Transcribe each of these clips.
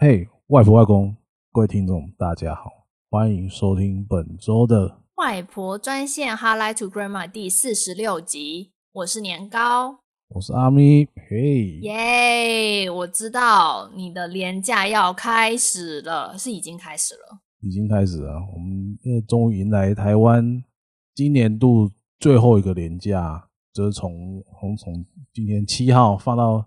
嘿，hey, 外婆外公，各位听众，大家好，欢迎收听本周的外婆专线 Hotline to Grandma 第四十六集。我是年糕，我是阿咪。嘿，耶！我知道你的年假要开始了，是已经开始了，已经开始了。我们因为终于迎来台湾今年度最后一个年假，就是从从从今天七号放到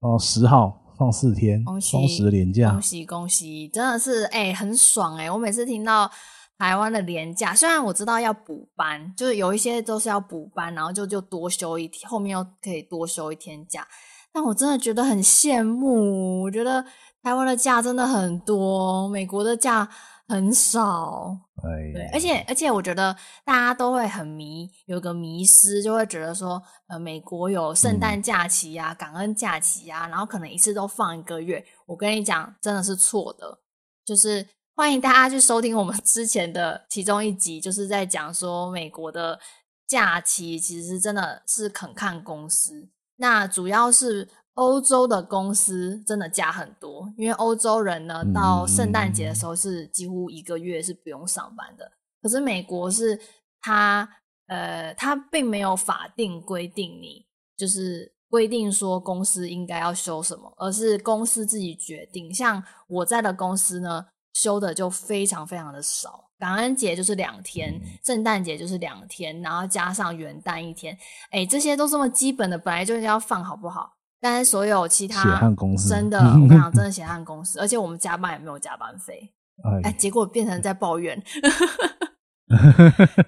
到十号。放四天，双十连假，恭喜恭喜，真的是哎、欸，很爽哎、欸！我每次听到台湾的连假，虽然我知道要补班，就是有一些都是要补班，然后就就多休一天，后面又可以多休一天假，但我真的觉得很羡慕。我觉得台湾的假真的很多，美国的假很少。哎，对，而且而且，我觉得大家都会很迷，有个迷失，就会觉得说，呃，美国有圣诞假期啊、嗯、感恩假期啊，然后可能一次都放一个月。我跟你讲，真的是错的。就是欢迎大家去收听我们 之前的其中一集，就是在讲说美国的假期其实真的是肯看公司，那主要是。欧洲的公司真的假很多，因为欧洲人呢，到圣诞节的时候是几乎一个月是不用上班的。嗯、可是美国是他，呃，他并没有法定规定你，就是规定说公司应该要休什么，而是公司自己决定。像我在的公司呢，休的就非常非常的少，感恩节就是两天，圣诞节就是两天，然后加上元旦一天，哎，这些都这么基本的，本来就应该要放，好不好？但是所有其他血汗公司真的，我跟你讲，真的血汗公司，而且我们加班也没有加班费，哎，结果变成在抱怨，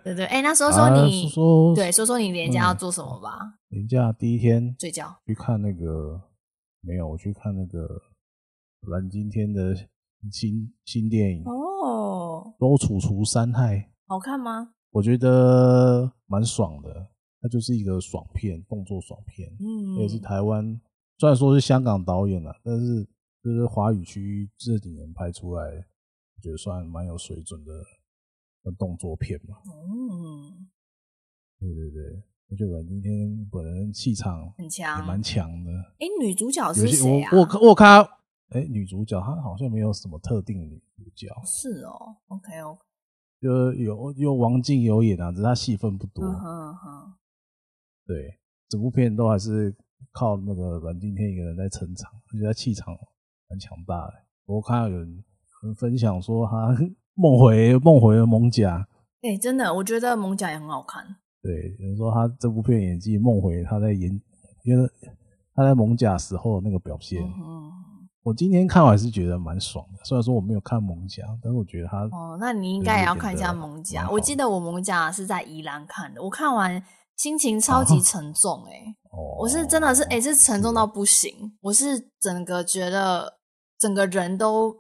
对对，哎，那说说你，啊、说说对，说说你年假要做什么吧？连假第一天睡觉，去看那个没有，我去看那个蓝今天的新新电影哦，《都楚除三害》好看吗？我觉得蛮爽的。它就是一个爽片，动作爽片，嗯，也是台湾，虽然说是香港导演啦，但是就是华语区这几年拍出来，我觉得算蛮有水准的的动作片嘛。嗯，对对对，我觉得今天本人气场很强，也蛮强的。哎，女主角是谁啊？我我我看，哎，女主角她好像没有什么特定女主角。是哦，OK OK，就有有王静有演啊，只是她戏份不多。嗯哼哼。对，整部片都还是靠那个阮经天一个人在撑场，而且他气场很强大的。我看到有人分享说他 梦回梦回了蒙甲，哎、欸，真的，我觉得蒙甲也很好看。对，有人说他这部片演技梦回他在演，因为他在蒙甲时候的那个表现。嗯，我今天看完是觉得蛮爽的，虽然说我没有看蒙甲，但是我觉得他哦，那你应该也要看一下蒙甲。我记得我蒙甲是在宜兰看的，我看完。心情超级沉重哎、我是真的是哎、欸，是沉重到不行。我是整个觉得整个人都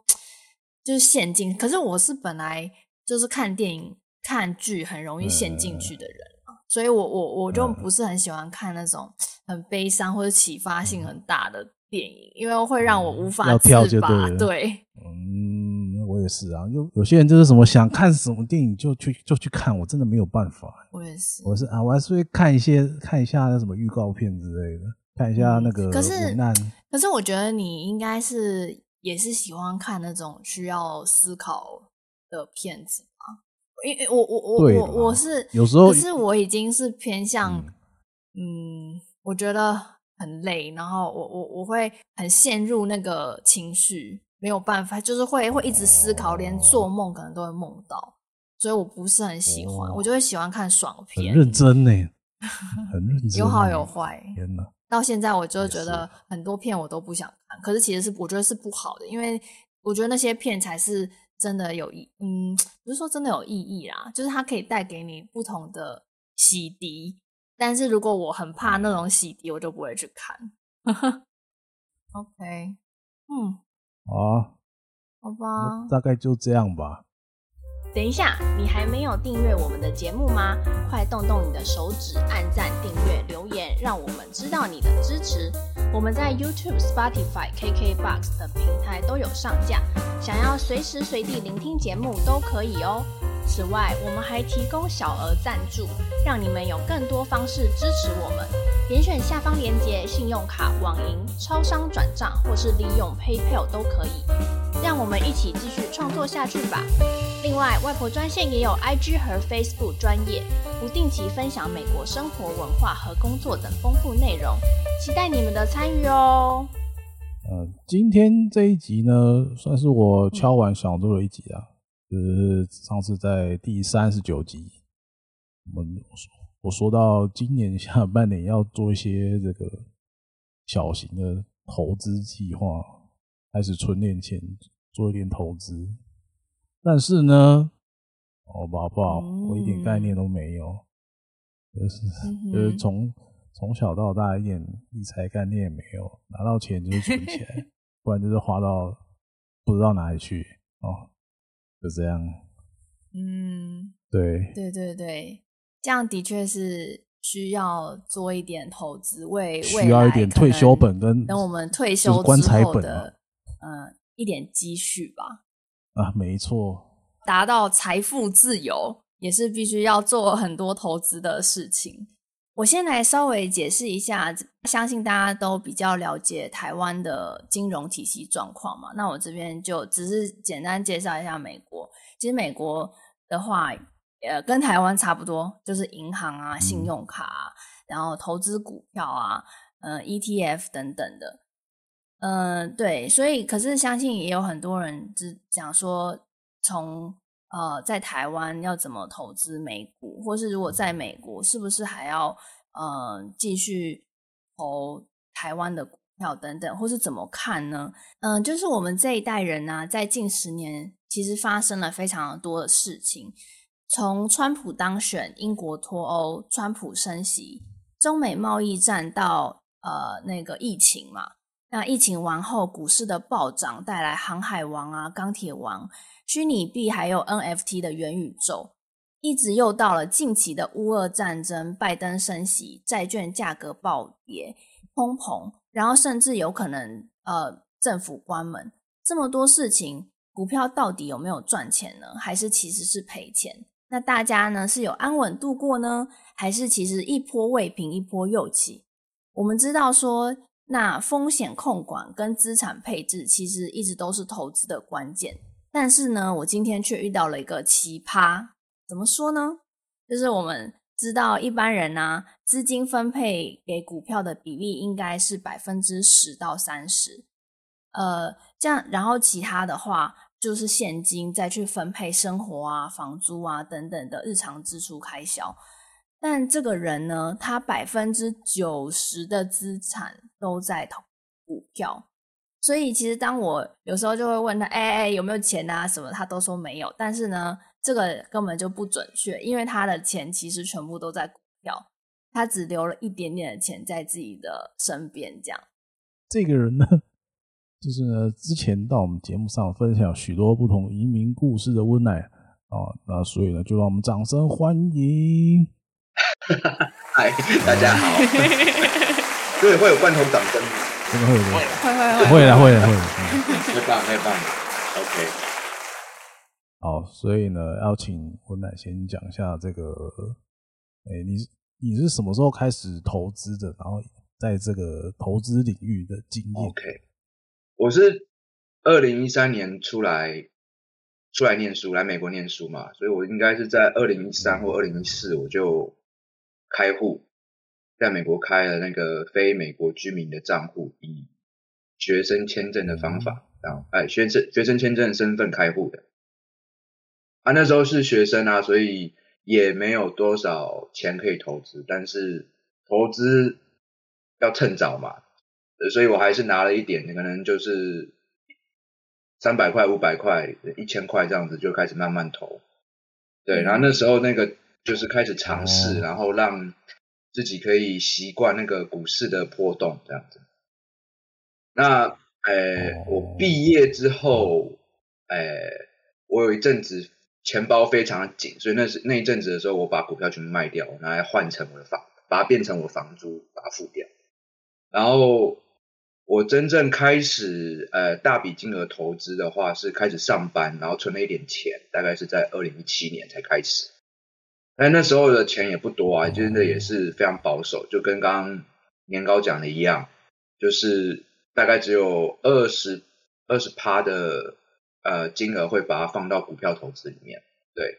就是陷进，可是我是本来就是看电影看剧很容易陷进去的人、嗯、所以我我我就不是很喜欢看那种很悲伤或者启发性很大的电影，因为会让我无法自拔。对，嗯。我也是啊，有有些人就是什么想看什么电影就去就去看，我真的没有办法。我也是，我是啊，我还是会看一些看一下那什么预告片之类的，看一下那个。可是，可是我觉得你应该是也是喜欢看那种需要思考的片子吧？因为我我我我我是有时候，可是我已经是偏向嗯，嗯，我觉得很累，然后我我我会很陷入那个情绪。没有办法，就是会会一直思考，连做梦可能都会梦到，所以我不是很喜欢，我就会喜欢看爽片。很认真呢，很认真，有好有坏。天哪！到现在我就觉得很多片我都不想看，可是其实是我觉得是不好的，因为我觉得那些片才是真的有意，嗯，不是说真的有意义啦，就是它可以带给你不同的洗涤。但是如果我很怕那种洗涤，我就不会去看。OK，嗯。啊，好吧，大概就这样吧。等一下，你还没有订阅我们的节目吗？快动动你的手指，按赞、订阅、留言，让我们知道你的支持。我们在 YouTube、Spotify、KKBox 等平台都有上架，想要随时随地聆听节目都可以哦。此外，我们还提供小额赞助，让你们有更多方式支持我们。点选下方链接，信用卡、网银、超商转账，或是利用 PayPal 都可以。让我们一起继续创作下去吧。另外，外婆专线也有 IG 和 Facebook 专业，不定期分享美国生活文化和工作等丰富内容，期待你们的参与哦。呃，今天这一集呢，算是我敲完想做的一集啊。就是上次在第三十九集，我们我说到今年下半年要做一些这个小型的投资计划，开始存点钱做一点投资。但是呢，好吧好？不好，我一点概念都没有，就是 就是从从小到大一点理财概念也没有，拿到钱就是存起来，不然就是花到不知道哪里去哦。就这样，嗯，对，对对对，这样的确是需要做一点投资，为需要一点退休本跟等我们退休之后的棺材本、的、嗯一点积蓄吧。啊，没错，达到财富自由也是必须要做很多投资的事情。我先来稍微解释一下，相信大家都比较了解台湾的金融体系状况嘛。那我这边就只是简单介绍一下美国。其实美国的话，呃，跟台湾差不多，就是银行啊、信用卡啊，然后投资股票啊、呃，ETF 等等的。嗯、呃，对，所以可是相信也有很多人只讲说，从呃，在台湾要怎么投资美股，或是如果在美国，是不是还要呃继续投台湾的股票等等，或是怎么看呢？嗯、呃，就是我们这一代人呢、啊，在近十年其实发生了非常多的事情，从川普当选、英国脱欧、川普升息、中美贸易战到呃那个疫情嘛，那疫情完后股市的暴涨，带来航海王啊、钢铁王。虚拟币还有 NFT 的元宇宙，一直又到了近期的乌俄战争、拜登升息、债券价格暴跌、通膨，然后甚至有可能呃政府关门，这么多事情，股票到底有没有赚钱呢？还是其实是赔钱？那大家呢是有安稳度过呢，还是其实一波未平一波又起？我们知道说，那风险控管跟资产配置其实一直都是投资的关键。但是呢，我今天却遇到了一个奇葩。怎么说呢？就是我们知道一般人呢、啊，资金分配给股票的比例应该是百分之十到三十。呃，这样，然后其他的话就是现金再去分配生活啊、房租啊等等的日常支出开销。但这个人呢，他百分之九十的资产都在投股票。所以其实当我有时候就会问他，哎、哎、有没有钱啊什么？他都说没有。但是呢，这个根本就不准确，因为他的钱其实全部都在股票，他只留了一点点的钱在自己的身边。这样，这个人呢，就是呢，之前到我们节目上分享许多不同移民故事的温奶啊，那所以呢，就让我们掌声欢迎。嗨，大家好。对，会有罐头掌声。真的会有会会会会了会了会了，太棒太棒，OK。好，所以呢，要请温奶先讲一下这个，哎、欸，你你是什么时候开始投资的？然后在这个投资领域的经验？OK，我是二零一三年出来出来念书，来美国念书嘛，所以我应该是在二零一三或二零一四我就开户。在美国开了那个非美国居民的账户，以学生签证的方法，然后哎，学生学生签证身份开户的。啊，那时候是学生啊，所以也没有多少钱可以投资，但是投资要趁早嘛，所以我还是拿了一点，可能就是三百块、五百块、一千块这样子就开始慢慢投。对，然后那时候那个就是开始尝试，然后让。自己可以习惯那个股市的波动这样子。那，呃、欸，我毕业之后，呃、欸，我有一阵子钱包非常的紧，所以那是那一阵子的时候，我把股票全部卖掉，拿来换成我的房，把它变成我的房租，把它付掉。然后我真正开始呃大笔金额投资的话，是开始上班，然后存了一点钱，大概是在二零一七年才开始。但那时候的钱也不多啊，真的也是非常保守，就跟刚刚年糕讲的一样，就是大概只有二十二十趴的呃金额会把它放到股票投资里面，对，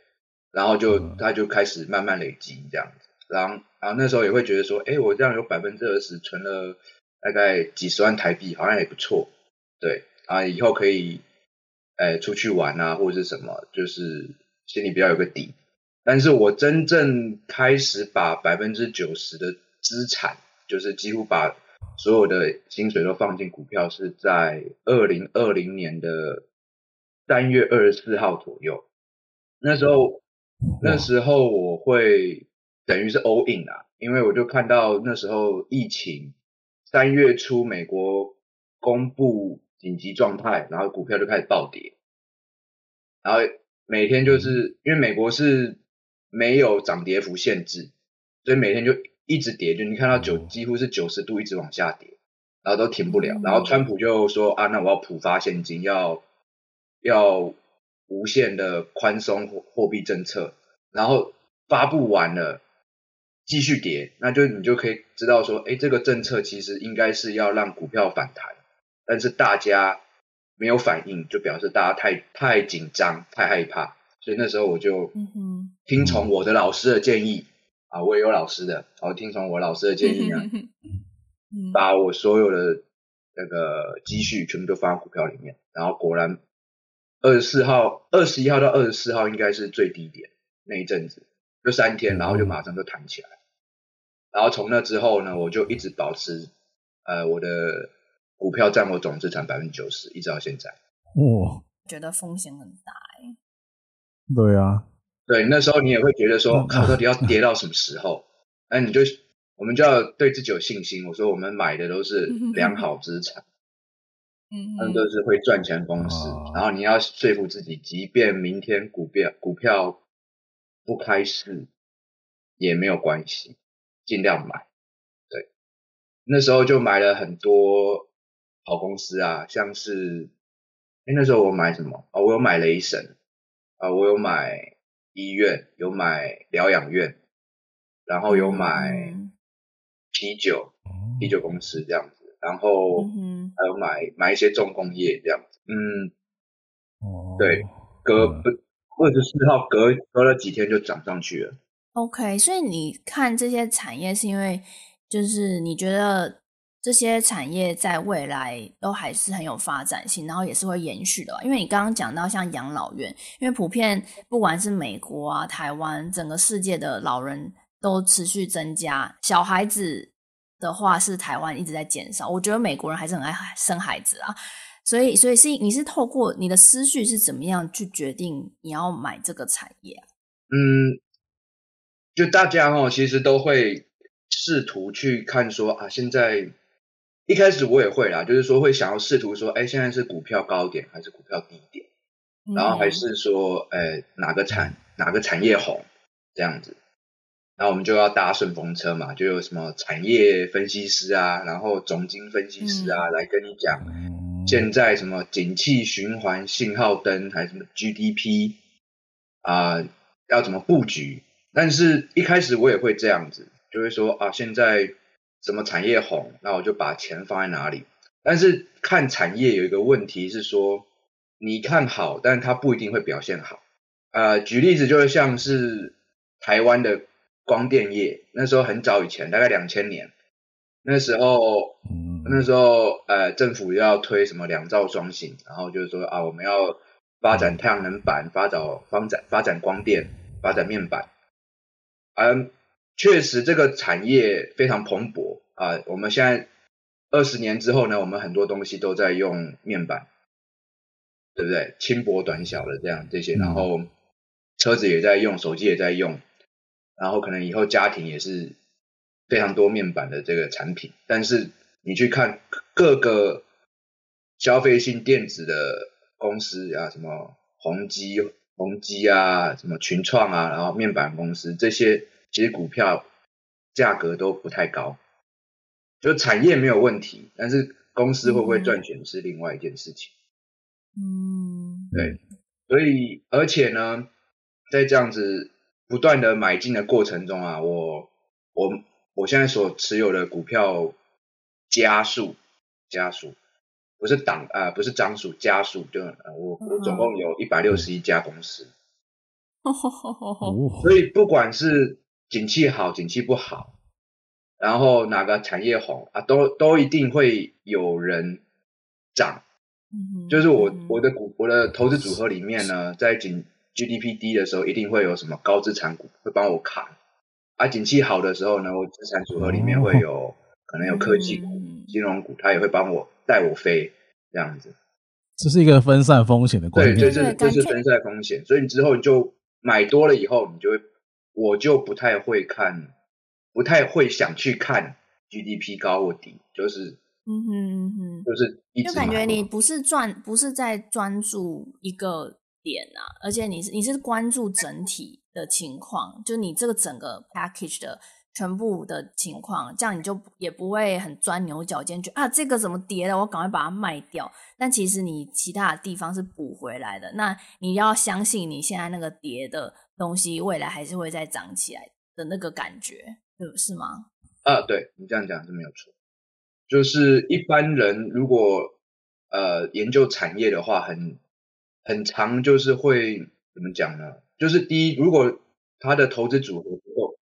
然后就他就开始慢慢累积这样子，然后然后那时候也会觉得说，哎，我这样有百分之二十存了大概几十万台币，好像也不错，对，啊，以后可以哎出去玩啊或者是什么，就是心里比较有个底。但是我真正开始把百分之九十的资产，就是几乎把所有的薪水都放进股票，是在二零二零年的三月二十四号左右。那时候，那时候我会等于是 all in 啊，因为我就看到那时候疫情三月初美国公布紧急状态，然后股票就开始暴跌，然后每天就是因为美国是。没有涨跌幅限制，所以每天就一直跌，就你看到九几乎是九十度一直往下跌，然后都停不了。然后川普就说啊，那我要普发现金，要要无限的宽松货货币政策，然后发布完了继续跌，那就你就可以知道说，哎，这个政策其实应该是要让股票反弹，但是大家没有反应，就表示大家太太紧张，太害怕。所以那时候我就听从我的老师的建议、嗯、啊，我也有老师的，然后听从我老师的建议呢，嗯、把我所有的那个积蓄全部都放到股票里面，然后果然二十四号、二十一号到二十四号应该是最低点那一阵子，就三天，然后就马上就弹起来，然后从那之后呢，我就一直保持呃我的股票占我总资产百分之九十，一直到现在。哇，觉得风险很大哎。对啊，对，那时候你也会觉得说，我，到底要跌到什么时候？那你就，我们就要对自己有信心。我说，我们买的都是良好资产，嗯，他们都是会赚钱公司。然后你要说服自己，即便明天股票股票不开市也没有关系，尽量买。对，那时候就买了很多好公司啊，像是，哎，那时候我买什么？啊、哦，我有买雷神。啊，我有买医院，有买疗养院，然后有买啤酒，嗯、啤酒公司这样子，然后还有买买一些重工业这样子，嗯，哦，对，隔不二十四号隔隔了几天就涨上去了。OK，所以你看这些产业是因为就是你觉得。这些产业在未来都还是很有发展性，然后也是会延续的。因为你刚刚讲到像养老院，因为普遍不管是美国啊、台湾，整个世界的老人都持续增加，小孩子的话是台湾一直在减少。我觉得美国人还是很爱生孩子啊，所以，所以是你是透过你的思绪是怎么样去决定你要买这个产业？嗯，就大家哦，其实都会试图去看说啊，现在。一开始我也会啦，就是说会想要试图说，哎，现在是股票高点还是股票低点，嗯、然后还是说，哎，哪个产哪个产业红这样子，然后我们就要搭顺风车嘛，就有什么产业分析师啊，然后总经分析师啊、嗯、来跟你讲，现在什么景气循环信号灯还是什么 GDP 啊、呃，要怎么布局？但是一开始我也会这样子，就会说啊，现在。什么产业红，那我就把钱放在哪里。但是看产业有一个问题是说，你看好，但它不一定会表现好。呃，举例子就是像是台湾的光电业，那时候很早以前，大概两千年，那时候，那时候呃政府要推什么两兆双星，然后就是说啊，我们要发展太阳能板，发展发展发展光电，发展面板，嗯。确实，这个产业非常蓬勃啊！我们现在二十年之后呢，我们很多东西都在用面板，对不对？轻薄短小的这样这些，然后车子也在用，手机也在用，然后可能以后家庭也是非常多面板的这个产品。但是你去看各个消费性电子的公司啊，什么宏基、宏基啊，什么群创啊，然后面板公司这些。其实股票价格都不太高，就产业没有问题，但是公司会不会赚钱是另外一件事情。嗯，对，所以而且呢，在这样子不断的买进的过程中啊，我我我现在所持有的股票家数家数不是档啊、呃，不是张数家数，就我我总共有一百六十一家公司。所以不管是景气好，景气不好，然后哪个产业红啊，都都一定会有人涨。就是我我的股我的投资组合里面呢，在景 GDP 低的时候，一定会有什么高资产股会帮我扛，而、啊、景气好的时候呢，我资产组合里面会有可能有科技股、金融股，它也会帮我带我飞这样子。这是一个分散风险的观念，对，这是这是分散风险，所以你之后你就。买多了以后，你就会，我就不太会看，不太会想去看 GDP 高或低，就是，嗯哼嗯哼，就是一直，就感觉你不是专，不是在专注一个点啊，而且你是你是关注整体的情况，就你这个整个 package 的。全部的情况，这样你就也不会很钻牛角尖，去啊，这个怎么跌了，我赶快把它卖掉。但其实你其他的地方是补回来的。那你要相信你现在那个跌的东西，未来还是会再涨起来的那个感觉，对，是吗？啊，对，你这样讲是没有错。就是一般人如果呃研究产业的话，很很长就是会怎么讲呢？就是第一，如果他的投资组合不够。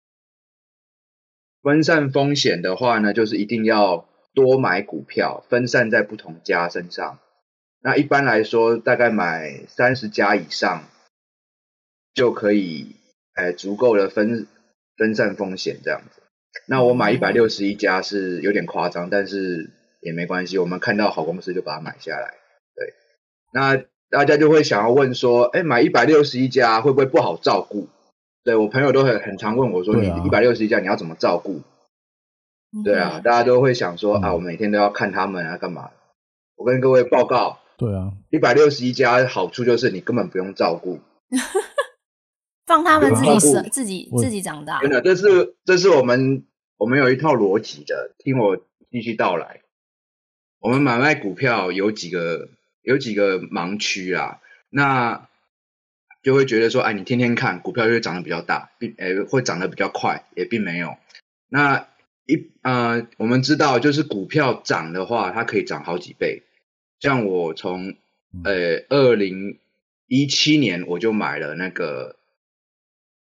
分散风险的话呢，就是一定要多买股票，分散在不同家身上。那一般来说，大概买三十家以上，就可以，哎，足够的分分散风险这样子。那我买一百六十一家是有点夸张，但是也没关系，我们看到好公司就把它买下来。对，那大家就会想要问说，哎，买一百六十一家会不会不好照顾？对，我朋友都很很常问我说，你一百六十一家你要怎么照顾？对啊，大家都会想说啊，我每天都要看他们啊，干嘛？我跟各位报告，对啊，一百六十一家好处就是你根本不用照顾，放他们自己生，自己自己长大。真的，这是这是我们我们有一套逻辑的，听我继续道来。我们买卖股票有几个有几个盲区啊，那。就会觉得说，哎，你天天看股票就会涨得比较大，并诶会涨得比较快，也并没有。那一呃，我们知道，就是股票涨的话，它可以涨好几倍。像我从呃二零一七年我就买了那个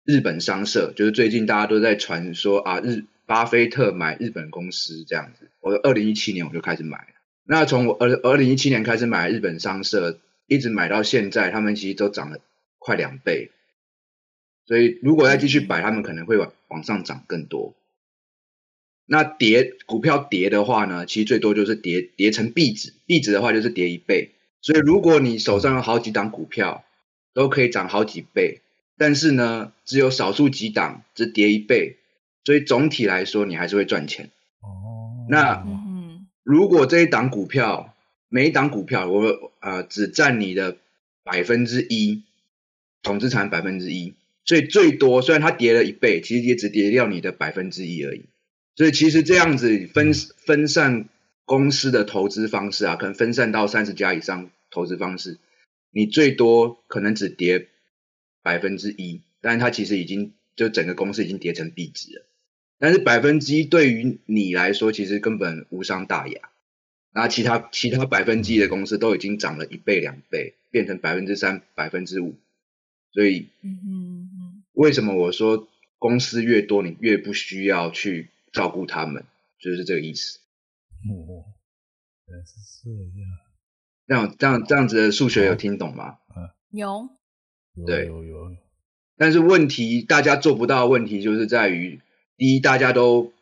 日本商社，就是最近大家都在传说啊，日巴菲特买日本公司这样子。我二零一七年我就开始买，那从我二二零一七年开始买日本商社，一直买到现在，他们其实都涨了。快两倍，所以如果再继续摆，他们可能会往往上涨更多。那跌股票跌的话呢，其实最多就是跌跌成壁纸，壁纸的话就是跌一倍。所以如果你手上有好几档股票，都可以涨好几倍，但是呢，只有少数几档只跌一倍，所以总体来说你还是会赚钱。哦，那如果这一档股票每一档股票我呃只占你的百分之一。总资产百分之一，所以最多虽然它跌了一倍，其实也只跌掉你的百分之一而已。所以其实这样子分分散公司的投资方式啊，可能分散到三十家以上投资方式，你最多可能只跌百分之一，但是它其实已经就整个公司已经跌成壁纸了。但是百分之一对于你来说，其实根本无伤大雅。那其他其他百分之一的公司都已经涨了一倍两倍，变成百分之三、百分之五。所以，为什么我说公司越多，你越不需要去照顾他们，就是这个意思。哦，原来是这样。这样这样这样子的数学有听懂吗？有。对，有有。但是问题，大家做不到的问题，就是在于，第一，大家都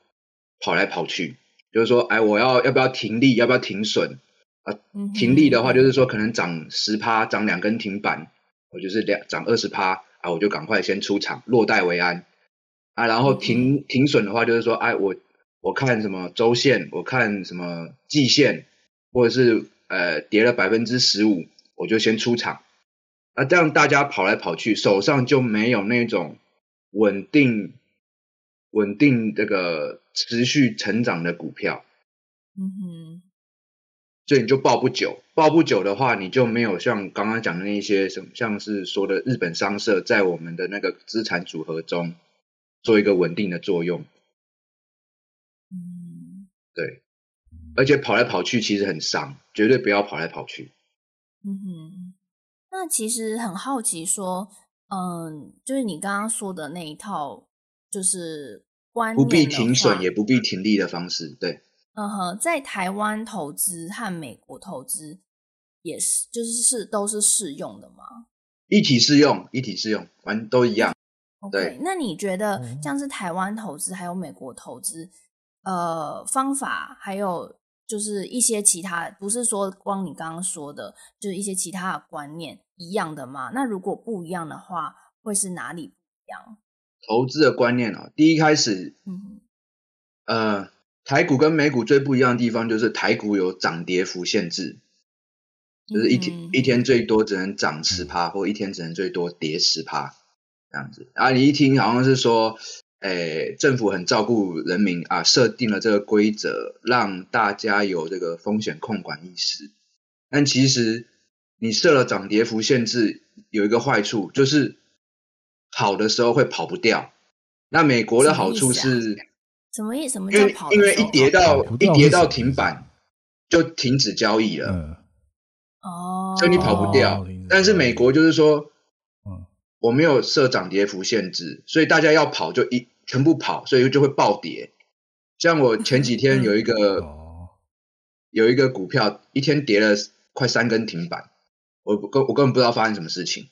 跑来跑去，就是说，哎，我要要不要停利，要不要停损啊？停利的话，就是说可能涨十趴，涨两根停板。我就是两涨二十趴啊，我就赶快先出场，落袋为安啊。然后停停损的话，就是说，哎，我我看什么周线，我看什么季线，或者是呃跌了百分之十五，我就先出场。啊，这样大家跑来跑去，手上就没有那种稳定稳定这个持续成长的股票。嗯哼。所以你就抱不久，抱不久的话，你就没有像刚刚讲的那些什么，像是说的日本商社在我们的那个资产组合中做一个稳定的作用。嗯，对，而且跑来跑去其实很伤，绝对不要跑来跑去。嗯哼，那其实很好奇说，嗯，就是你刚刚说的那一套，就是观念不必停损也不必停利的方式，对。嗯哼，在台湾投资和美国投资也是，就是是都是适用的吗？一体适用，一体适用，完都一样。Okay, 对，那你觉得像是台湾投资还有美国投资，呃，方法还有就是一些其他，不是说光你刚刚说的，就是一些其他的观念一样的吗？那如果不一样的话，会是哪里不一样？投资的观念啊，第一开始，嗯，呃。台股跟美股最不一样的地方就是台股有涨跌幅限制，就是一天、嗯、一天最多只能涨十趴，或一天只能最多跌十趴这样子。啊你一听好像是说，诶，政府很照顾人民啊，设定了这个规则，让大家有这个风险控管意识。但其实你设了涨跌幅限制，有一个坏处就是好的时候会跑不掉。那美国的好处是。什么意思？什么因为因为一跌到一跌到停板，就停止交易了。哦、嗯，所以你跑不掉。但是美国就是说，嗯，我没有设涨跌幅限制，所以大家要跑就一全部跑，所以就会暴跌。像我前几天有一个、嗯、有一个股票，一天跌了快三根停板，我根我根本不知道发生什么事情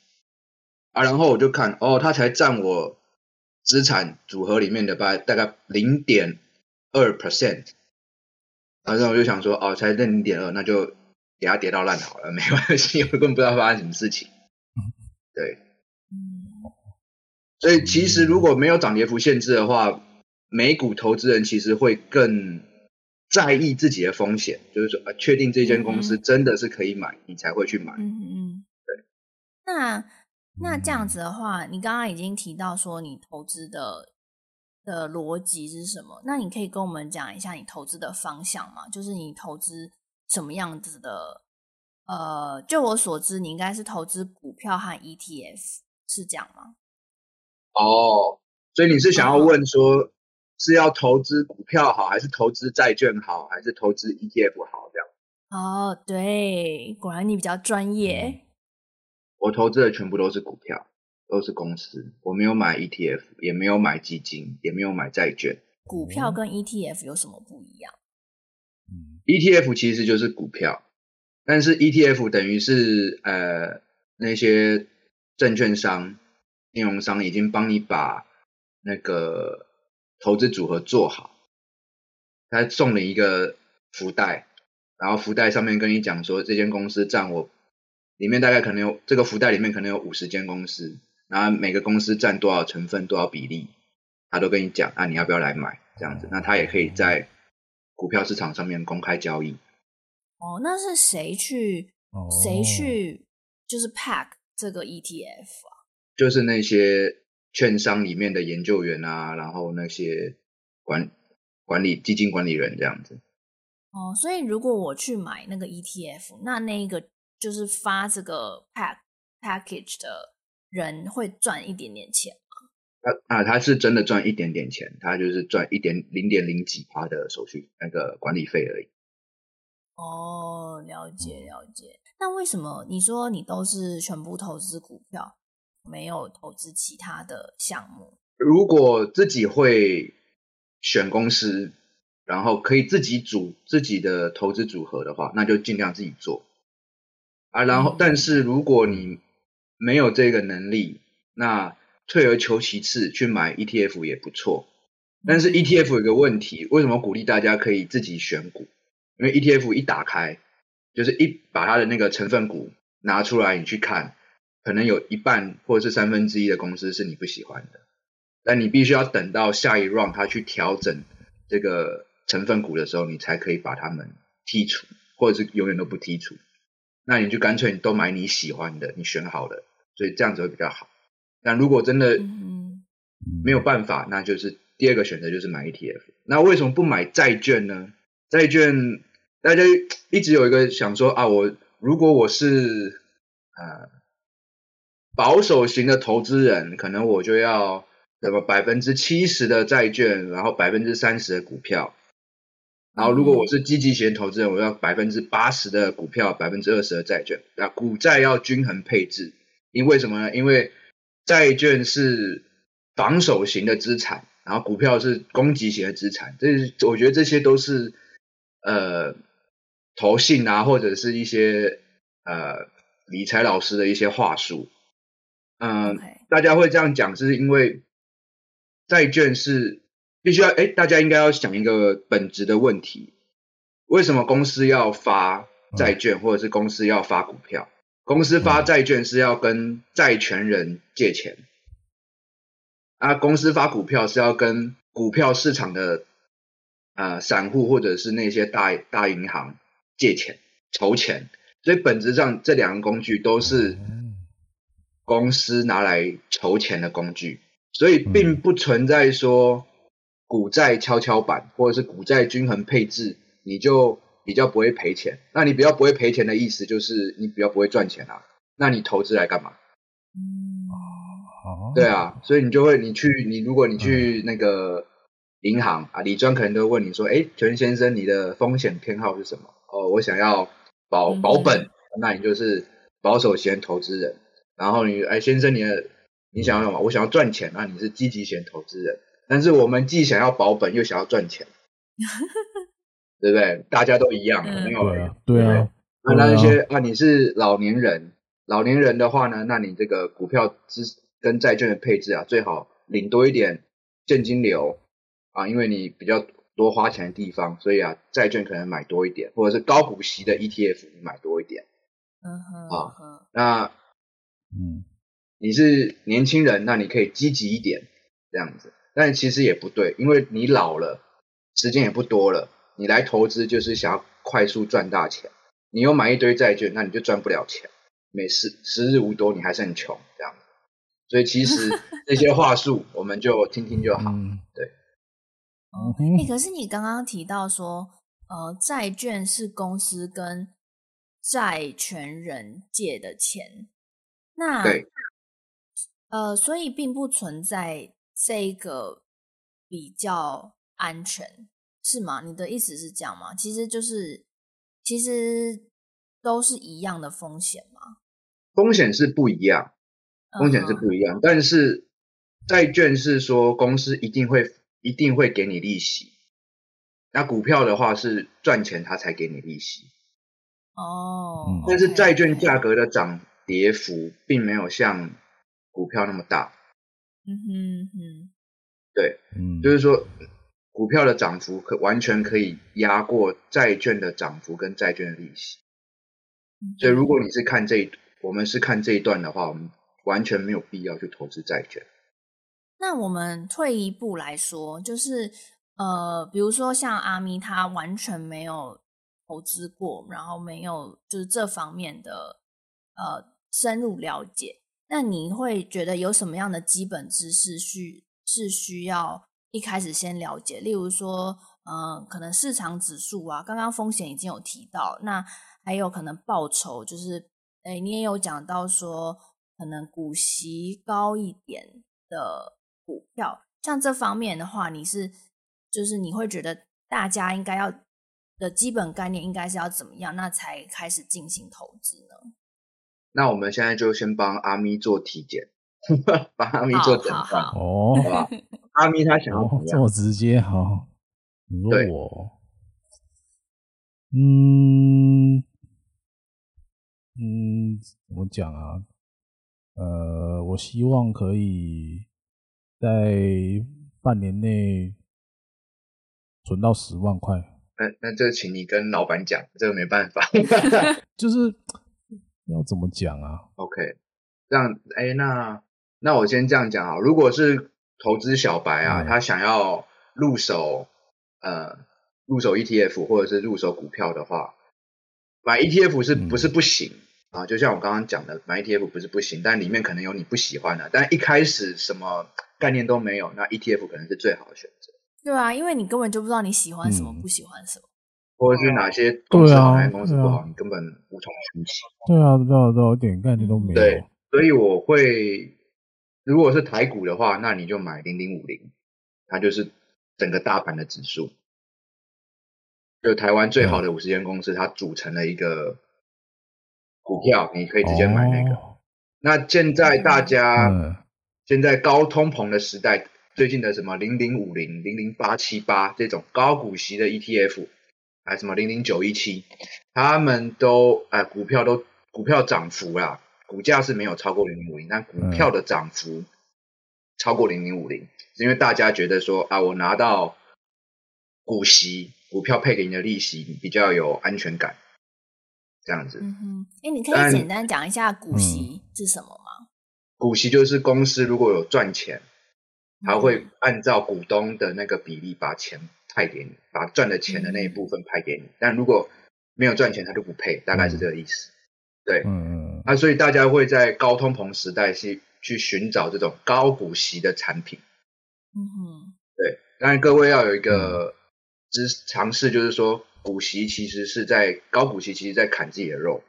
啊。然后我就看，哦，它才占我。资产组合里面的大大概零点二 percent，然后我就想说，哦，才零点二，那就给它跌到烂好了，没关系，我根本不知道发生什么事情。对，所以其实如果没有涨跌幅限制的话，美股投资人其实会更在意自己的风险，就是说，啊，确定这间公司真的是可以买，你才会去买。嗯嗯，对。那。那这样子的话，你刚刚已经提到说你投资的的逻辑是什么？那你可以跟我们讲一下你投资的方向吗？就是你投资什么样子的？呃，就我所知，你应该是投资股票和 ETF，是这样吗？哦，所以你是想要问说，是要投资股票好，还是投资债券好，还是投资 ETF 好？这样？哦，对，果然你比较专业。我投资的全部都是股票，都是公司，我没有买 ETF，也没有买基金，也没有买债券。股票跟 ETF 有什么不一样？嗯，ETF 其实就是股票，但是 ETF 等于是呃那些证券商、金融商已经帮你把那个投资组合做好，他送你一个福袋，然后福袋上面跟你讲说这间公司占我。里面大概可能有这个福袋里面可能有五十间公司，然后每个公司占多少成分、多少比例，他都跟你讲啊，你要不要来买这样子？那他也可以在股票市场上面公开交易。哦，那是谁去？谁去？就是 pack 这个 ETF 啊？就是那些券商里面的研究员啊，然后那些管管理基金管理人这样子。哦，所以如果我去买那个 ETF，那那个。就是发这个 pack package 的人会赚一点点钱吗？他啊，他是真的赚一点点钱，他就是赚一点零点零几趴的手续那个管理费而已。哦，了解了解。那为什么你说你都是全部投资股票，没有投资其他的项目？如果自己会选公司，然后可以自己组自己的投资组合的话，那就尽量自己做。啊，然后，但是如果你没有这个能力，那退而求其次去买 ETF 也不错。但是 ETF 有个问题，为什么鼓励大家可以自己选股？因为 ETF 一打开，就是一把它的那个成分股拿出来，你去看，可能有一半或者是三分之一的公司是你不喜欢的，但你必须要等到下一 round 它去调整这个成分股的时候，你才可以把它们剔除，或者是永远都不剔除。那你就干脆你都买你喜欢的，你选好的，所以这样子会比较好。但如果真的没有办法，那就是第二个选择就是买 ETF。那为什么不买债券呢？债券大家一直有一个想说啊，我如果我是呃保守型的投资人，可能我就要什么百分之七十的债券，然后百分之三十的股票。然后如果我是积极型投资人，我要百分之八十的股票，百分之二十的债券。那股债要均衡配置，因为什么呢？因为债券是防守型的资产，然后股票是攻击型的资产。这我觉得这些都是呃。投信啊，或者是一些呃理财老师的一些话术，嗯.大家会这样讲，是因为债券是必须要，哎，大家应该要想一个本质的问题：为什么公司要发债券，或者是公司要发股票？公司发债券是要跟债权人借钱，啊，公司发股票是要跟股票市场的啊、呃、散户或者是那些大大银行。借钱筹钱，所以本质上这两个工具都是公司拿来筹钱的工具，所以并不存在说股债跷跷板或者是股债均衡配置，你就比较不会赔钱。那你比较不会赔钱的意思就是你比较不会赚钱啊？那你投资来干嘛？对啊，所以你就会你去你如果你去那个银行啊，李专可能都会问你说，哎，全先生，你的风险偏好是什么？哦，我想要保保本，嗯、那你就是保守型投资人。然后你，哎，先生你，你你想要什么？我想要赚钱，那你是积极型投资人。但是我们既想要保本，又想要赚钱，对不对？大家都一样，嗯、没有对啊。对啊。那那些啊，你是老年人，老年人的话呢，那你这个股票资跟债券的配置啊，最好领多一点现金流啊，因为你比较。多花钱的地方，所以啊，债券可能买多一点，或者是高股息的 ETF 你买多一点。嗯哼，啊，那嗯，你是年轻人，那你可以积极一点这样子，但其实也不对，因为你老了，时间也不多了，你来投资就是想要快速赚大钱，你又买一堆债券，那你就赚不了钱，每时时日无多，你还是很穷这样子。所以其实 这些话术我们就听听就好，嗯、对。哦，哎、欸，可是你刚刚提到说，呃，债券是公司跟债权人借的钱，那对呃，所以并不存在这个比较安全，是吗？你的意思是这样吗？其实就是，其实都是一样的风险吗？风险是不一样，风险是不一样，uh huh. 但是债券是说公司一定会。一定会给你利息，那股票的话是赚钱他才给你利息。哦，但是债券价格的涨跌幅并没有像股票那么大。嗯哼哼，对，嗯，就是说股票的涨幅可完全可以压过债券的涨幅跟债券的利息。所以如果你是看这一，我们是看这一段的话，我们完全没有必要去投资债券。那我们退一步来说，就是呃，比如说像阿咪，他完全没有投资过，然后没有就是这方面的呃深入了解。那你会觉得有什么样的基本知识需是需要一开始先了解？例如说，嗯、可能市场指数啊，刚刚风险已经有提到，那还有可能报酬，就是哎，你也有讲到说，可能股息高一点的。股票像这方面的话，你是就是你会觉得大家应该要的基本概念应该是要怎么样，那才开始进行投资呢？那我们现在就先帮阿咪做体检，帮阿咪做诊断哦，好吧？阿咪他想要这么直接哈？你问我，嗯嗯，怎么讲啊？呃，我希望可以。在半年内存到十万块，那那这请你跟老板讲，这个没办法，就是要这么讲啊？OK，这样，哎，那那我先这样讲啊，如果是投资小白啊，嗯、他想要入手呃入手 ETF 或者是入手股票的话，买 ETF 是不是不行？嗯啊，就像我刚刚讲的，买 ETF 不是不行，但里面可能有你不喜欢的。但一开始什么概念都没有，那 ETF 可能是最好的选择。对啊，因为你根本就不知道你喜欢什么，嗯、不喜欢什么。或者是哪些公司好，哪些公司不好，你根本无从分析。对啊，对啊，对啊，一点概念都没有。对，所以我会，如果是台股的话，那你就买零零五零，它就是整个大盘的指数，就台湾最好的五十间公司，它组成了一个股票，你可以直接买那个。哦、那现在大家、嗯、现在高通膨的时代，最近的什么零零五零、零零八七八这种高股息的 ETF。还什么零零九一七，他们都哎、呃、股票都股票涨幅啦，股价是没有超过零零五零，但股票的涨幅超过零零五零，是因为大家觉得说啊，我拿到股息，股票配给你的利息比较有安全感，这样子。嗯哼，哎，你可以简单讲一下股息是什么吗？股息就是公司如果有赚钱，他会按照股东的那个比例把钱。派给你，把赚的钱的那一部分派给你。嗯、但如果没有赚钱，他就不配，大概是这个意思。嗯、对，嗯嗯。那、啊、所以大家会在高通膨时代去去寻找这种高股息的产品。嗯哼。对，当然各位要有一个知尝试，就是说股息其实是在高股息，其实在砍自己的肉，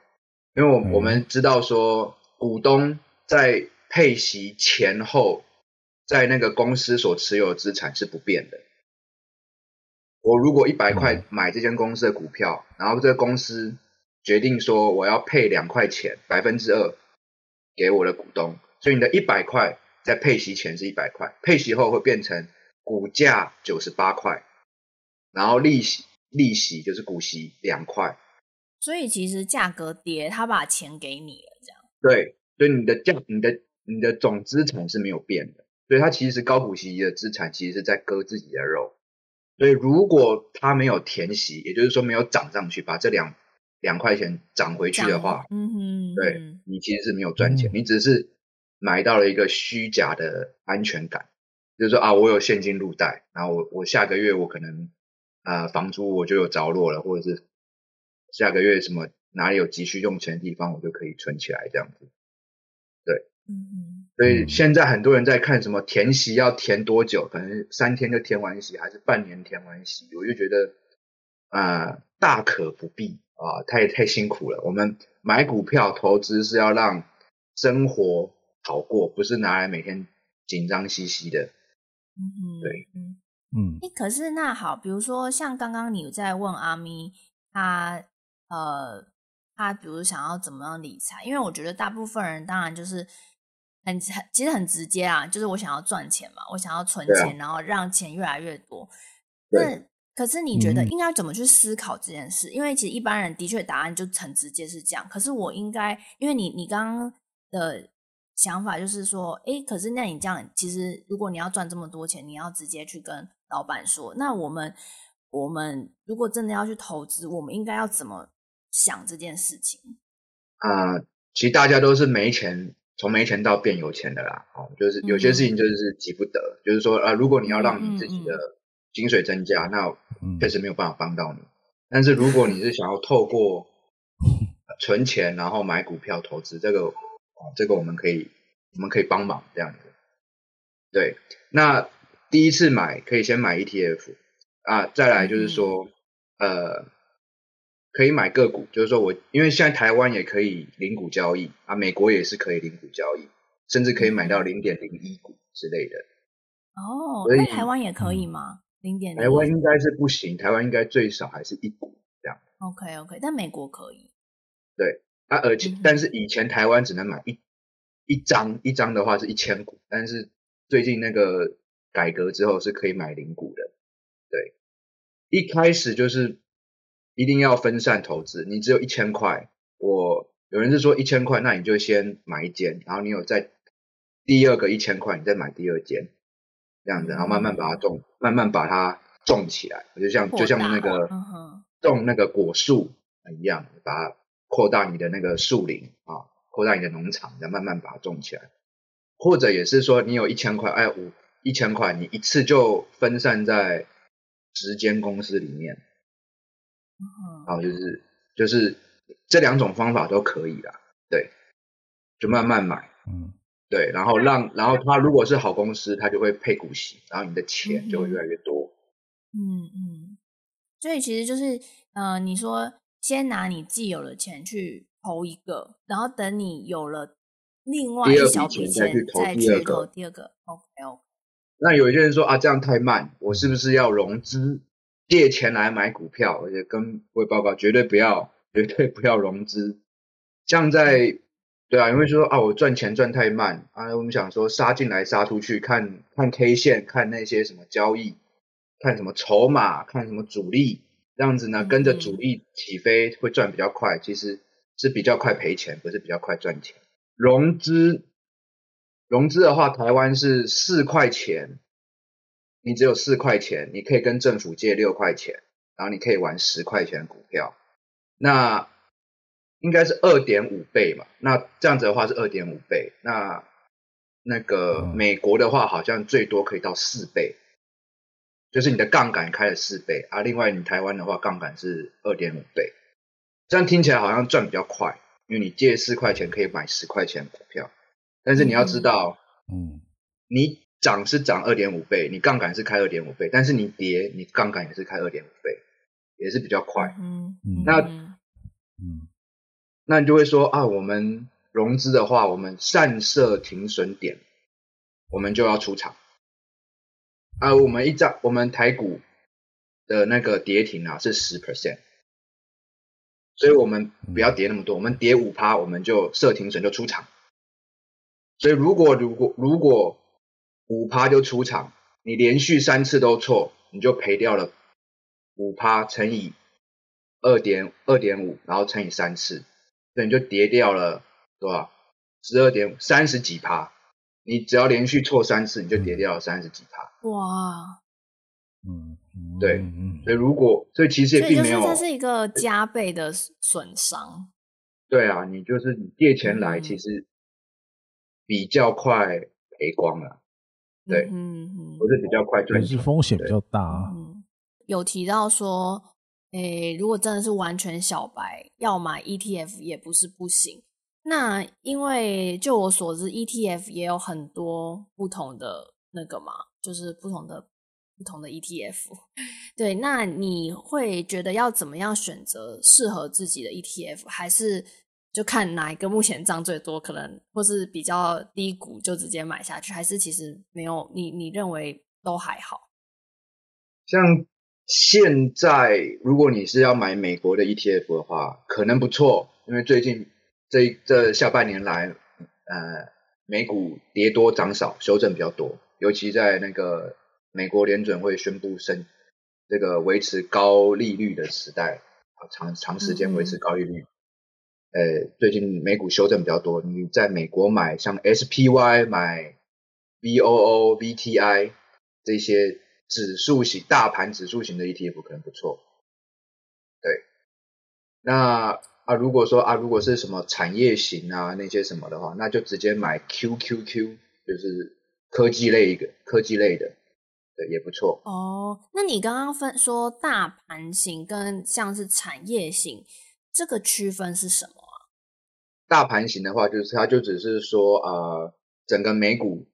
因为我、嗯、我们知道说股东在配息前后，在那个公司所持有的资产是不变的。我如果一百块买这间公司的股票，嗯、然后这个公司决定说我要配两块钱，百分之二给我的股东，所以你的一百块在配息前是一百块，配息后会变成股价九十八块，然后利息利息就是股息两块。所以其实价格跌，他把钱给你了，这样。对，所以你的价、你的、你的总资产是没有变的，所以它其实高股息的资产其实是在割自己的肉。所以，如果它没有填息，也就是说没有涨上去，把这两两块钱涨回去的话，嗯哼，对，你其实是没有赚钱，嗯、你只是买到了一个虚假的安全感，就是说啊，我有现金入袋，然后我我下个月我可能啊、呃、房租我就有着落了，或者是下个月什么哪里有急需用钱的地方，我就可以存起来这样子，对，嗯哼。所以现在很多人在看什么填息要填多久，可能三天就填完息，还是半年填完息？我就觉得啊、呃，大可不必啊，太太辛苦了。我们买股票投资是要让生活好过，不是拿来每天紧张兮兮的。嗯哼，对，嗯嗯。可是那好，比如说像刚刚你在问阿咪，他呃，他比如想要怎么样理财？因为我觉得大部分人当然就是。很很其实很直接啊，就是我想要赚钱嘛，我想要存钱，啊、然后让钱越来越多。那可是你觉得应该怎么去思考这件事？嗯、因为其实一般人的确答案就很直接是这样。可是我应该，因为你你刚刚的想法就是说，哎，可是那你这样，其实如果你要赚这么多钱，你要直接去跟老板说。那我们我们如果真的要去投资，我们应该要怎么想这件事情？啊、呃，其实大家都是没钱。从没钱到变有钱的啦，哦，就是有些事情就是急不得，嗯、就是说啊，如果你要让你自己的薪水增加，嗯、那确实没有办法帮到你。嗯、但是如果你是想要透过存钱然后买股票投资，这个，这个我们可以我们可以帮忙这样子。对，那第一次买可以先买 ETF 啊，再来就是说，嗯、呃。可以买个股，就是说我因为现在台湾也可以零股交易啊，美国也是可以零股交易，甚至可以买到零点零一股之类的。哦，所以台湾也可以吗？零点？台湾应该是不行，台湾应该最少还是一股这样。OK OK，但美国可以。对啊，而且、嗯、但是以前台湾只能买一一张，一张的话是一千股，但是最近那个改革之后是可以买零股的。对，一开始就是。一定要分散投资，你只有一千块，我有人是说一千块，那你就先买一间，然后你有在第二个一千块，你再买第二间，这样子，然后慢慢把它种，嗯、慢慢把它种起来，就像就像那个种那个果树一样，把它扩大你的那个树林啊，扩大你的农场，再慢慢把它种起来，或者也是说你有一千块，哎五一千块，你一次就分散在十间公司里面。然后就是就是这两种方法都可以啦，对，就慢慢买，嗯，对，然后让然后他如果是好公司，他就会配股息，然后你的钱就会越来越多，嗯嗯，所以其实就是，呃，你说先拿你既有的钱去投一个，然后等你有了另外一小笔钱再去投第二个。OK OK。那有一些人说啊，这样太慢，我是不是要融资借钱来买股票？而且跟各位报告，绝对不要，绝对不要融资。像在对啊，因为说啊，我赚钱赚太慢啊，我们想说杀进来杀出去，看看 K 线，看那些什么交易，看什么筹码，看什么主力，这样子呢，跟着主力起飞会赚比较快，其实是比较快赔钱，不是比较快赚钱。融资。融资的话，台湾是四块钱，你只有四块钱，你可以跟政府借六块钱，然后你可以玩十块钱股票，那应该是二点五倍嘛？那这样子的话是二点五倍。那那个美国的话，好像最多可以到四倍，就是你的杠杆开了四倍啊。另外，你台湾的话，杠杆是二点五倍，这样听起来好像赚比较快，因为你借四块钱可以买十块钱股票。但是你要知道，嗯，你涨是涨二点五倍，你杠杆是开二点五倍，但是你跌，你杠杆也是开二点五倍，也是比较快。嗯嗯。那嗯，那你就会说啊，我们融资的话，我们善设停损点，我们就要出场。啊，我们一张我们台股的那个跌停啊是十 percent，所以我们不要跌那么多，我们跌五趴，我们就设停损就出场。所以如果如果如果五趴就出场，你连续三次都错，你就赔掉了五趴乘以二点二点五，然后乘以三次，所以你就跌掉了多少？十二点三十几趴。你只要连续错三次，你就跌掉了三十几趴。哇，嗯，对，所以如果所以其实也并没有，这是一个加倍的损伤。对啊，你就是你借钱来，其实。比较快赔光了，对，嗯嗯，不是比较快赚钱，但是风险比较大啊。嗯，有提到说，诶，如果真的是完全小白，要买 ETF 也不是不行。那因为就我所知，ETF 也有很多不同的那个嘛，就是不同的不同的 ETF。对，那你会觉得要怎么样选择适合自己的 ETF，还是？就看哪一个目前涨最多，可能或是比较低谷就直接买下去，还是其实没有你你认为都还好。像现在，如果你是要买美国的 ETF 的话，可能不错，因为最近这这下半年来，呃，美股跌多涨少，修正比较多，尤其在那个美国联准会宣布升这个维持高利率的时代，长长时间维持高利率。嗯呃，最近美股修正比较多，你在美国买像 SPY、买 VOO、VTI 这些指数型、大盘指数型的 ETF 可能不错。对，那啊，如果说啊，如果是什么产业型啊那些什么的话，那就直接买 QQQ，就是科技类一个科技类的，对，也不错。哦，那你刚刚分说大盘型跟像是产业型，这个区分是什么？大盘型的话，就是它就只是说，呃，整个美股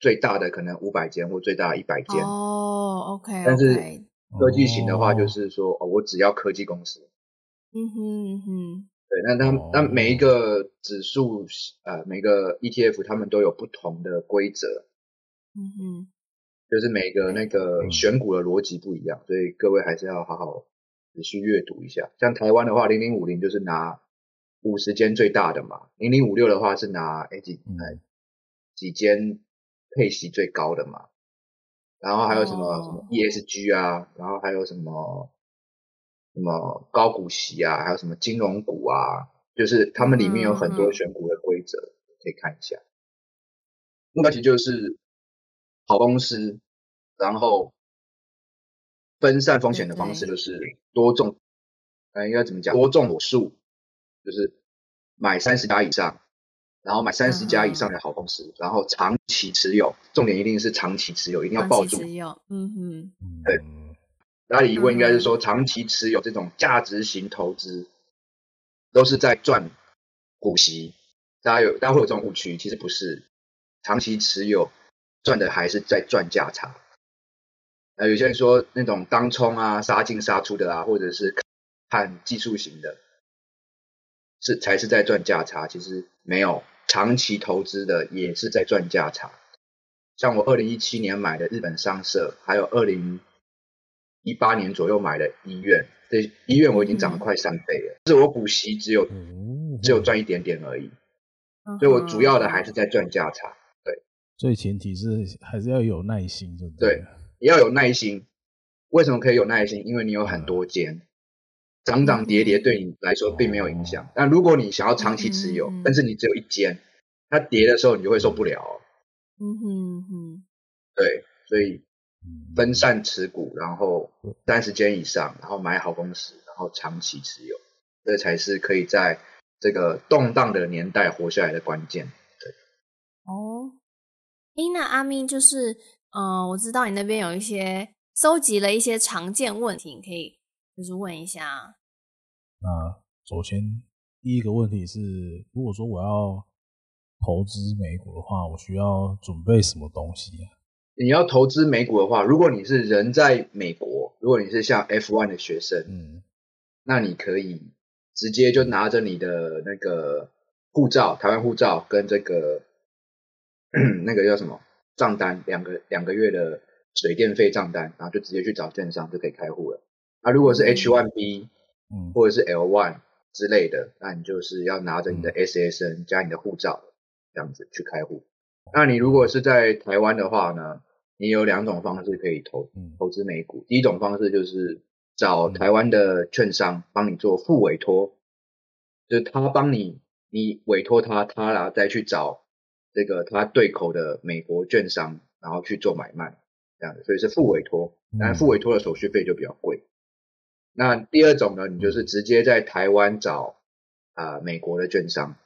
最大的可能五百间或最大一百间。哦，OK。但是科技型的话，就是说，哦，我只要科技公司。嗯哼嗯哼。对，那它那每一个指数，呃，每个 ETF，他们都有不同的规则。嗯哼。就是每个那个选股的逻辑不一样，所以各位还是要好好仔细阅读一下。像台湾的话，零零五零就是拿。五十间最大的嘛，零零五六的话是拿哎几哎几间配息最高的嘛，然后还有什么、oh. 什么 ESG 啊，然后还有什么什么高股息啊，还有什么金融股啊，就是他们里面有很多选股的规则，mm -hmm. 可以看一下。目标其实就是好公司，然后分散风险的方式就是多种，哎.应该怎么讲？多种我数。就是买三十家以上，然后买三十家以上的好公司，嗯，然后长期持有，重点一定是长期持有，一定要抱住。持有，嗯哼，对。大家疑问应该是说，长期持有这种价值型投资，都是在赚股息。大家有，大家会有这种误区，其实不是，长期持有赚的还是在赚价差。那，有些人说那种当冲啊、杀进杀出的啊，或者是看技术型的，是才是在赚价差。其实没有，长期投资的也是在赚价差。像我二零一七年买的日本商社，还有二零一八年左右买的医院，这医院我已经涨了快三倍了。嗯、是我股息只有、嗯、只有赚一点点而已，嗯、所以我主要的还是在赚价差。对，所以前提是还是要有耐心，对不对？对也要有耐心，为什么可以有耐心？因为你有很多间，涨涨跌跌对你来说并没有影响。但如果你想要长期持有，但是你只有一间，它跌的时候你就会受不了。嗯哼哼，对，所以分散持股，然后三十间以上，然后买好公司，然后长期持有，这才是可以在这个动荡的年代活下来的关键。对，哦，哎，那阿明就是。嗯，我知道你那边有一些收集了一些常见问题，你可以就是问一下。那首先第一个问题是，如果说我要投资美股的话，我需要准备什么东西啊？你要投资美股的话，如果你是人在美国，如果你是像 F1 的学生，嗯，那你可以直接就拿着你的那个护照，台湾护照跟这个 那个叫什么？账单两个两个月的水电费账单，然后就直接去找券商就可以开户了。那如果是 H1B，嗯，或者是 L1 之类的，那你就是要拿着你的 SSN 加你的护照，这样子去开户。那你如果是在台湾的话呢，你有两种方式可以投投资美股。第一种方式就是找台湾的券商帮你做副委托，就是他帮你，你委托他，他然后再去找。这个他对口的美国券商，然后去做买卖，这样子，所以是副委托，但是复委托的手续费就比较贵。那第二种呢，你就是直接在台湾找啊、呃、美国的券商，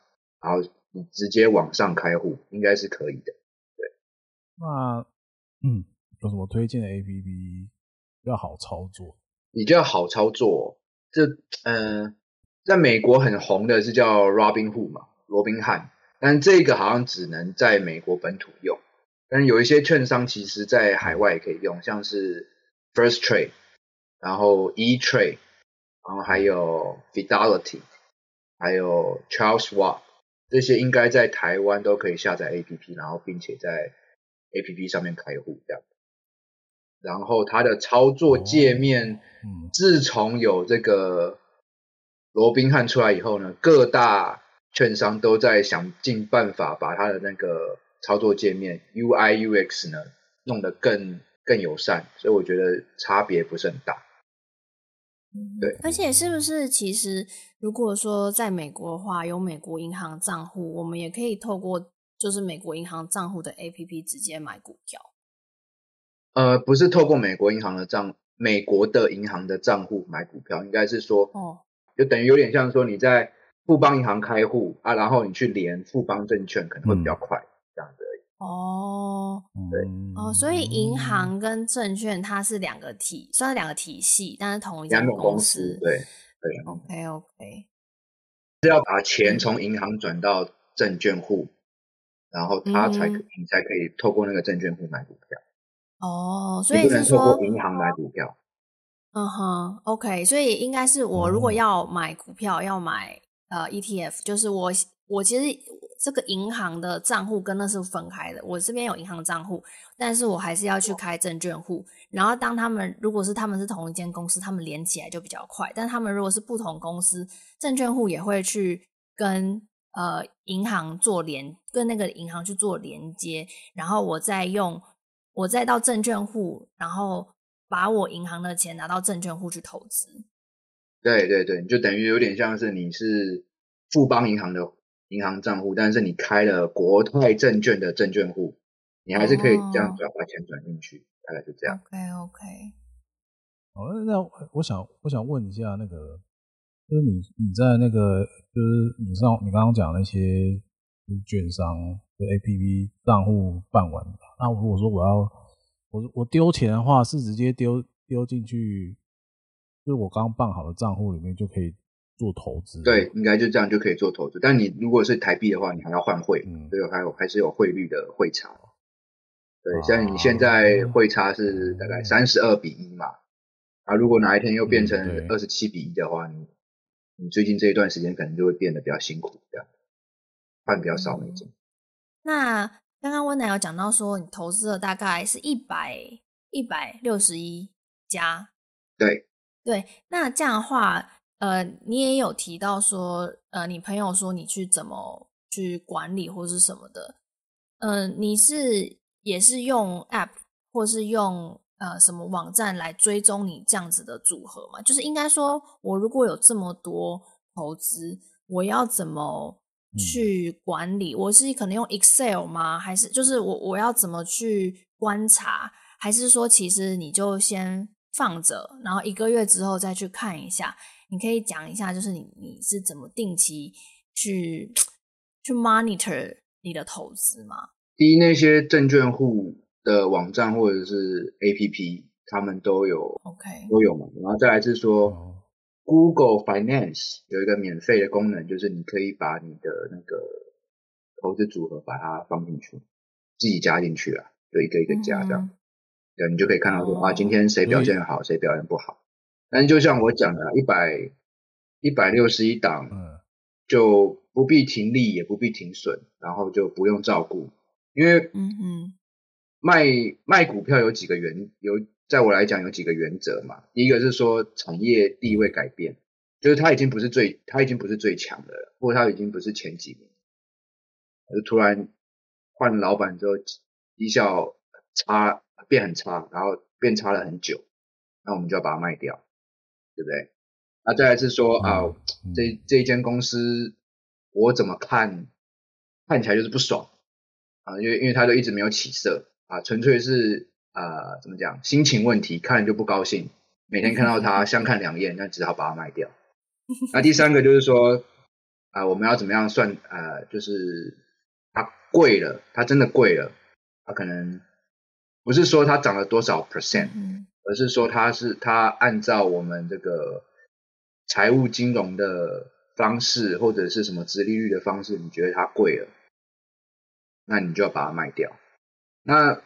然后你直接网上开户，应该是可以的。对，那嗯，有什么推荐的 APP 要好操作？比较好操作，这嗯、呃，在美国很红的是叫 Robinhood 嘛，罗宾汉。但这个好像只能在美国本土用，但有一些券商其实在海外也可以用，像是 First Trade，然后 E Trade，然后还有 Fidelity，还有 Charles Schwab，这些应该在台湾都可以下载 APP，然后并且在 APP 上面开户这样。然后它的操作界面，自从有这个罗宾汉出来以后呢，各大券商都在想尽办法把它的那个操作界面 UI UX 呢弄得更更友善，所以我觉得差别不是很大。对，而且是不是其实如果说在美国的话，有美国银行账户，我们也可以透过就是美国银行账户的 APP 直接买股票？呃，不是透过美国银行的账，美国的银行的账户买股票，应该是说哦，就等于有点像说你在。富邦银行开户啊，然后你去连富邦证券可能会比较快。哦，对，哦，所以银行跟证券它是两个体，算是两个体系，但是同一家公司。对对。OK OK。是要把钱从银行转到证券户，然后他才可以、嗯、你才可以透过那个证券户买股票。哦，所以是说银行买股票。嗯哼，OK，所以应该是我如果要买股票，嗯、要买。呃，ETF 就是我，我其实这个银行的账户跟那是分开的。我这边有银行账户，但是我还是要去开证券户。然后当他们如果是他们是同一间公司，他们连起来就比较快。但他们如果是不同公司，证券户也会去跟呃银行做连，跟那个银行去做连接。然后我再用，我再到证券户，然后把我银行的钱拿到证券户去投资。对对对，你就等于有点像是你是富邦银行的银行账户，但是你开了国泰证券的证券户，你还是可以这样转把钱转进去，哦、大概就这样。OK OK。好，那我想我想问一下，那个就是你你在那个就是你上你刚刚讲那些就是券商的 APP 账户办完，那如果说我要我我丢钱的话，是直接丢丢进去？就是我刚办好的账户里面就可以做投资，对，应该就这样就可以做投资。但你如果是台币的话，你还要换汇，嗯，所以还有还是有汇率的汇差。对，像你现在汇差是大概三十二比一嘛，啊，如果哪一天又变成二十七比一的话，你你最近这一段时间可能就会变得比较辛苦，这样换比较少那种。那刚刚温奶有讲到说，你投资了大概是一百一百六十一家，对。对，那这样的话，呃，你也有提到说，呃，你朋友说你去怎么去管理或是什么的，嗯、呃，你是。也是用 App 或是用呃什么网站来追踪你这样子的组合嘛？就是应该说，我如果有这么多投资，我要怎么去管理？我是可能用 Excel 吗？还是就是我我要怎么去观察？还是说，其实你就先放着，然后一个月之后再去看一下？你可以讲一下，就是你你是怎么定期去去 monitor 你的投资吗？第一，那些证券户的网站或者是 APP，他们都有，OK，都有嘛。然后再来是说，Google Finance 有一个免费的功能，就是你可以把你的那个投资组合把它放进去，自己加进去啊，就一个一个加这样，嗯、对，你就可以看到说啊，今天谁表现好，谁表现不好。但就像我讲的，一百一百六十一档，就不必停利，也不必停损，然后就不用照顾。因为，嗯嗯，卖卖股票有几个原有，在我来讲有几个原则嘛。第一个是说产业地位改变，就是它已经不是最，它已经不是最强的了，或者它已经不是前几名，就突然换老板之后绩效差变很差，然后变差了很久，那我们就要把它卖掉，对不对？那再来是说啊，这这一间公司我怎么看，看起来就是不爽。啊，因为因为他都一直没有起色啊，纯粹是啊，怎么讲，心情问题，看了就不高兴，每天看到他相看两厌，那只好把它卖掉。那第三个就是说啊，我们要怎么样算啊？就是它贵了，它真的贵了，它可能不是说它涨了多少 percent，而是说它是它按照我们这个财务金融的方式或者是什么殖利率的方式，你觉得它贵了？那你就要把它卖掉。那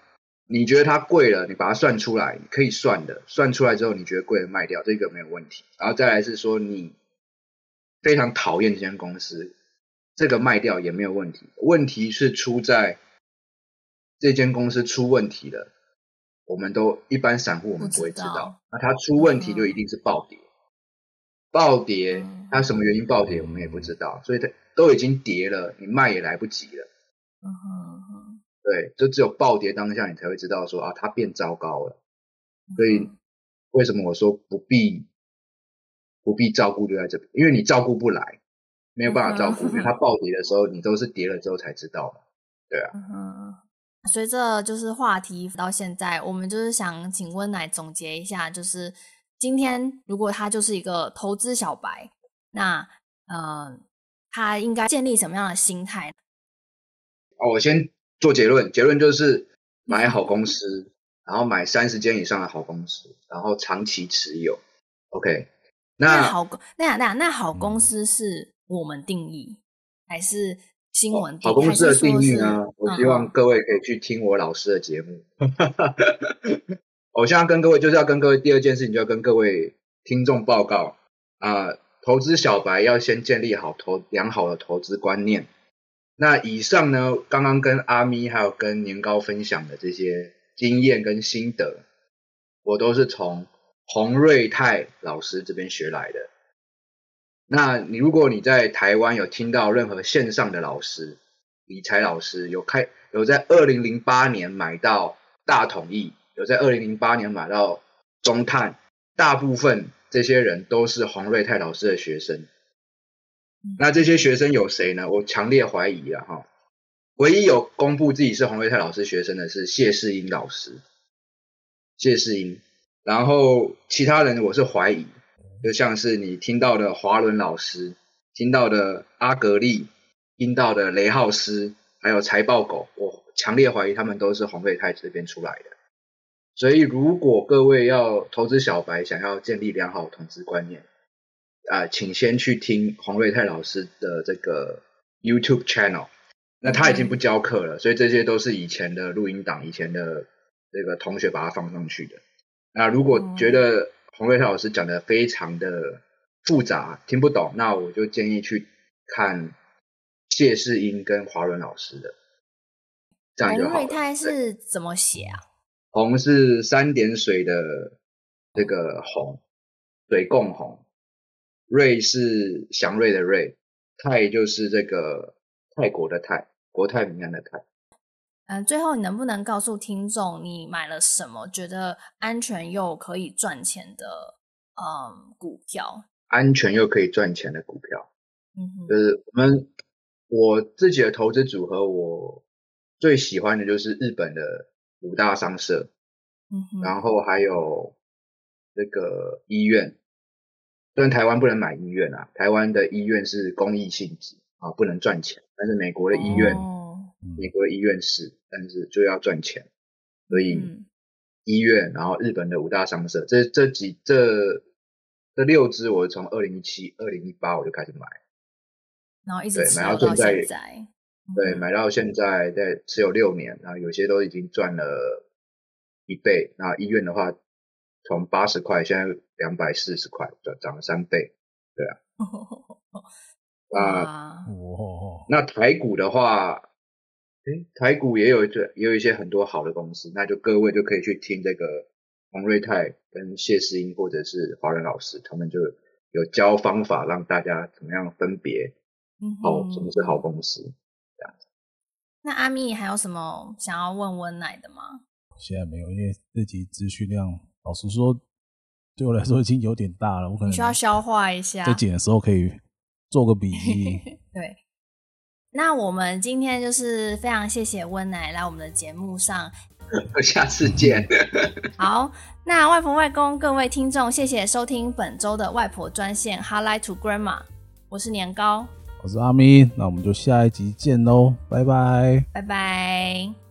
你觉得它贵了，你把它算出来，可以算的。算出来之后，你觉得贵了卖掉，这个没有问题。然后再来是说，你非常讨厌这间公司，这个卖掉也没有问题。问题是出在这间公司出问题了，我们都一般散户我们不会知道。那它出问题就一定是暴跌，暴跌它什么原因暴跌我们也不知道，所以它都已经跌了，你卖也来不及了。嗯哼，对，就只有暴跌当下，你才会知道说啊，它变糟糕了。所以为什么我说不必不必照顾就在这边？因为你照顾不来，没有办法照顾。因为它暴跌的时候，你都是跌了之后才知道的。对啊。嗯，随着就是话题到现在，我们就是想请温奶总结一下，就是今天如果他就是一个投资小白，那嗯、呃，他应该建立什么样的心态？哦，我先做结论，结论就是买好公司，然后买三十间以上的好公司，然后长期持有。OK，那，那好，那那那好公司是我们定义，嗯、还是新闻？好公司的定义呢？我希望各位可以去听我老师的节目。我现在跟各位就是要跟各位第二件事情，就要跟各位听众报告啊、呃，投资小白要先建立好投良好的投资观念。那以上呢，刚刚跟阿咪还有跟年糕分享的这些经验跟心得，我都是从洪瑞泰老师这边学来的。那你如果你在台湾有听到任何线上的老师，理财老师有开有在二零零八年买到大统一，有在二零零八年买到中碳，大部分这些人都是洪瑞泰老师的学生。那这些学生有谁呢？我强烈怀疑啊！哈，唯一有公布自己是洪瑞泰老师学生的是谢世英老师，谢世英。然后其他人我是怀疑，就像是你听到的华伦老师，听到的阿格力，听到的雷浩斯，还有财报狗，我强烈怀疑他们都是洪瑞泰这边出来的。所以，如果各位要投资小白，想要建立良好的投资观念。啊、呃，请先去听洪瑞泰老师的这个 YouTube channel，那他已经不教课了，所以这些都是以前的录音档，以前的这个同学把它放上去的。那如果觉得洪瑞泰老师讲的非常的复杂，听不懂，那我就建议去看谢世英跟华伦老师的。这样就好。洪瑞泰是怎么写啊？红是三点水的这个红，水共红。瑞是祥瑞的瑞，泰就是这个。泰国的泰，国泰民安的泰。嗯，最后你能不能告诉听众，你买了什么觉得安全又可以赚钱的嗯股票？安全又可以赚钱的股票，嗯是我们我自己的投资组合，我最喜欢的就是日本的五大商社，嗯哼，然后还有这个医院。虽然台湾不能买医院啊，台湾的医院是公益性质啊，不能赚钱。但是美国的医院，哦、美国的医院是，但是就要赚钱，所以医院，然后日本的五大商社，这这几这这六支，我从二零一七、二零一八我就开始买，然后一直买到现在，对，买到现在在持有六年，然后有些都已经赚了一倍，然后医院的话，从八十块现在两百四十块，涨涨了三倍，对啊。啊，那台股的话，诶，台股也有这也有一些很多好的公司，那就各位就可以去听这个洪瑞泰跟谢世英或者是华人老师，他们就有教方法让大家怎么样分别，哦，什么是好公司这样子。那阿咪还有什么想要问温奶的吗？现在没有，因为这集资讯量，老实说，对我来说已经有点大了，我可能需要消化一下。在剪的时候可以。做个笔记。对，那我们今天就是非常谢谢温奶来我们的节目上，下次见。好，那外婆外公各位听众，谢谢收听本周的外婆专线 Hotline to Grandma，我是年糕，我是阿咪，那我们就下一集见喽，拜拜，拜拜。